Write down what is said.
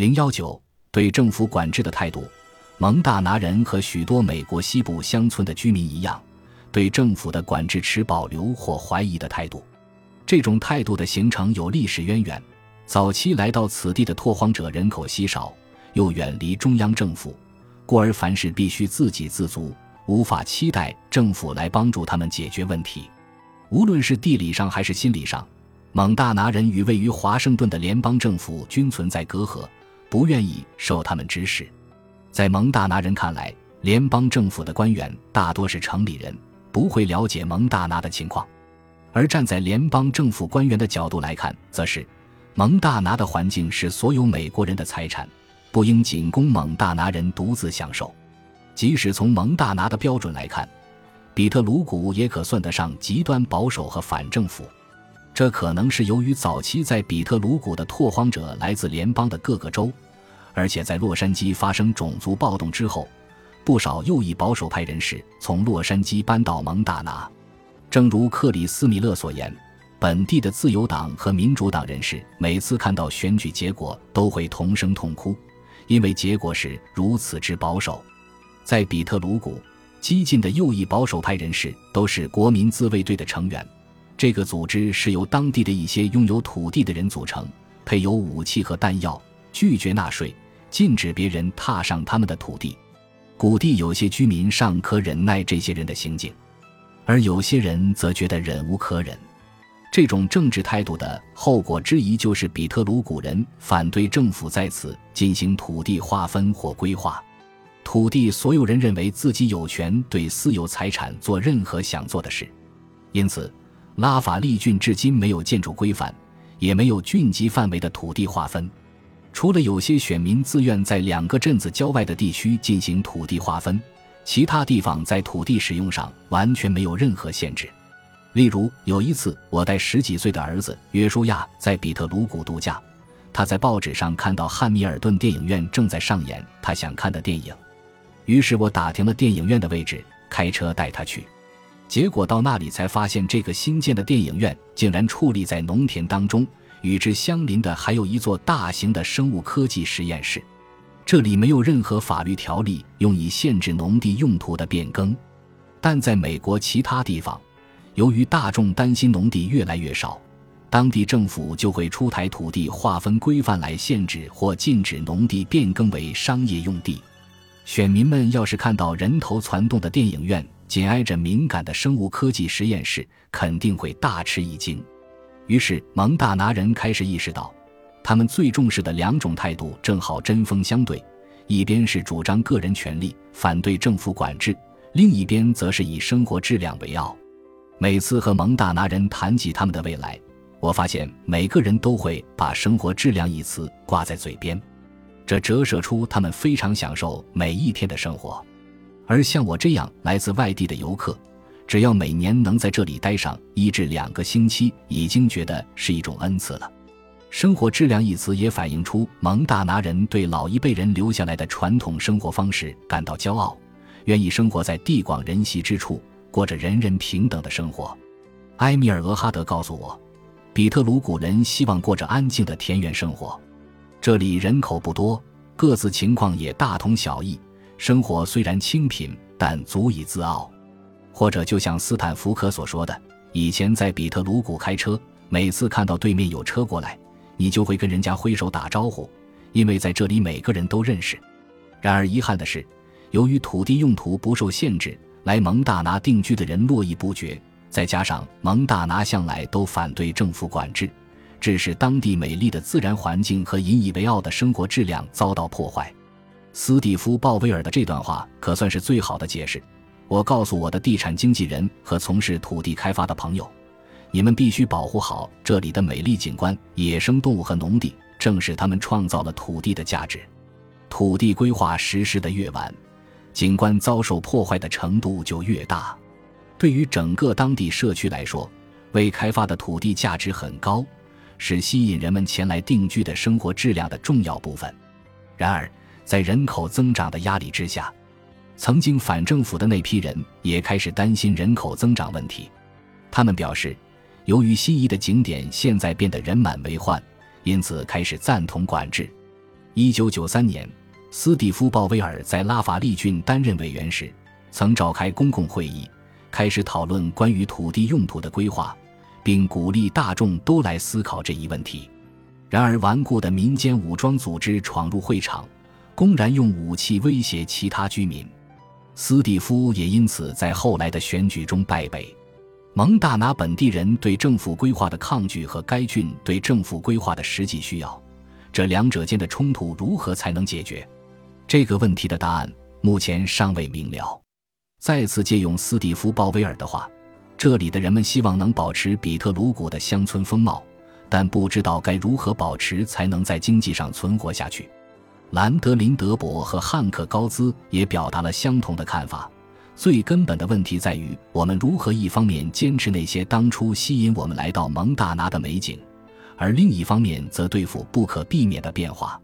零幺九对政府管制的态度，蒙大拿人和许多美国西部乡村的居民一样，对政府的管制持保留或怀疑的态度。这种态度的形成有历史渊源。早期来到此地的拓荒者人口稀少，又远离中央政府，故而凡事必须自给自足，无法期待政府来帮助他们解决问题。无论是地理上还是心理上，蒙大拿人与位于华盛顿的联邦政府均存在隔阂。不愿意受他们指使，在蒙大拿人看来，联邦政府的官员大多是城里人，不会了解蒙大拿的情况；而站在联邦政府官员的角度来看，则是蒙大拿的环境是所有美国人的财产，不应仅供蒙大拿人独自享受。即使从蒙大拿的标准来看，比特鲁谷也可算得上极端保守和反政府。这可能是由于早期在比特鲁谷的拓荒者来自联邦的各个州，而且在洛杉矶发生种族暴动之后，不少右翼保守派人士从洛杉矶搬到蒙大拿。正如克里斯米勒所言，本地的自由党和民主党人士每次看到选举结果都会同声痛哭，因为结果是如此之保守。在比特鲁谷，激进的右翼保守派人士都是国民自卫队的成员。这个组织是由当地的一些拥有土地的人组成，配有武器和弹药，拒绝纳税，禁止别人踏上他们的土地。谷地有些居民尚可忍耐这些人的行径，而有些人则觉得忍无可忍。这种政治态度的后果之一，就是比特鲁谷人反对政府在此进行土地划分或规划。土地所有人认为自己有权对私有财产做任何想做的事，因此。拉法利郡至今没有建筑规范，也没有郡级范围的土地划分。除了有些选民自愿在两个镇子郊外的地区进行土地划分，其他地方在土地使用上完全没有任何限制。例如，有一次我带十几岁的儿子约书亚在比特鲁谷度假，他在报纸上看到汉密尔顿电影院正在上演他想看的电影，于是我打听了电影院的位置，开车带他去。结果到那里才发现，这个新建的电影院竟然矗立在农田当中，与之相邻的还有一座大型的生物科技实验室。这里没有任何法律条例用以限制农地用途的变更，但在美国其他地方，由于大众担心农地越来越少，当地政府就会出台土地划分规范来限制或禁止农地变更为商业用地。选民们要是看到人头攒动的电影院，紧挨着敏感的生物科技实验室，肯定会大吃一惊。于是蒙大拿人开始意识到，他们最重视的两种态度正好针锋相对：一边是主张个人权利，反对政府管制；另一边则是以生活质量为傲。每次和蒙大拿人谈及他们的未来，我发现每个人都会把“生活质量”一词挂在嘴边，这折射出他们非常享受每一天的生活。而像我这样来自外地的游客，只要每年能在这里待上一至两个星期，已经觉得是一种恩赐了。生活质量一词也反映出蒙大拿人对老一辈人留下来的传统生活方式感到骄傲，愿意生活在地广人稀之处，过着人人平等的生活。埃米尔·俄哈德告诉我，比特鲁古人希望过着安静的田园生活，这里人口不多，各自情况也大同小异。生活虽然清贫，但足以自傲。或者就像斯坦福克所说的，以前在比特鲁谷开车，每次看到对面有车过来，你就会跟人家挥手打招呼，因为在这里每个人都认识。然而遗憾的是，由于土地用途不受限制，来蒙大拿定居的人络绎不绝，再加上蒙大拿向来都反对政府管制，致使当地美丽的自然环境和引以为傲的生活质量遭到破坏。斯蒂夫·鲍威尔的这段话可算是最好的解释。我告诉我的地产经纪人和从事土地开发的朋友，你们必须保护好这里的美丽景观、野生动物和农地，正是他们创造了土地的价值。土地规划实施的越晚，景观遭受破坏的程度就越大。对于整个当地社区来说，未开发的土地价值很高，是吸引人们前来定居的生活质量的重要部分。然而，在人口增长的压力之下，曾经反政府的那批人也开始担心人口增长问题。他们表示，由于心仪的景点现在变得人满为患，因此开始赞同管制。一九九三年，斯蒂夫·鲍威尔在拉法利郡担任委员时，曾召开公共会议，开始讨论关于土地用途的规划，并鼓励大众都来思考这一问题。然而，顽固的民间武装组织闯入会场，公然用武器威胁其他居民。斯蒂夫也因此在后来的选举中败北。蒙大拿本地人对政府规划的抗拒和该郡对政府规划的实际需要，这两者间的冲突如何才能解决？这个问题的答案目前尚未明了。再次借用斯蒂夫·鲍威尔的话：“这里的人们希望能保持比特鲁谷的乡村风貌，但不知道该如何保持才能在经济上存活下去。”兰德林德伯和汉克高兹也表达了相同的看法。最根本的问题在于，我们如何一方面坚持那些当初吸引我们来到蒙大拿的美景，而另一方面则对付不可避免的变化。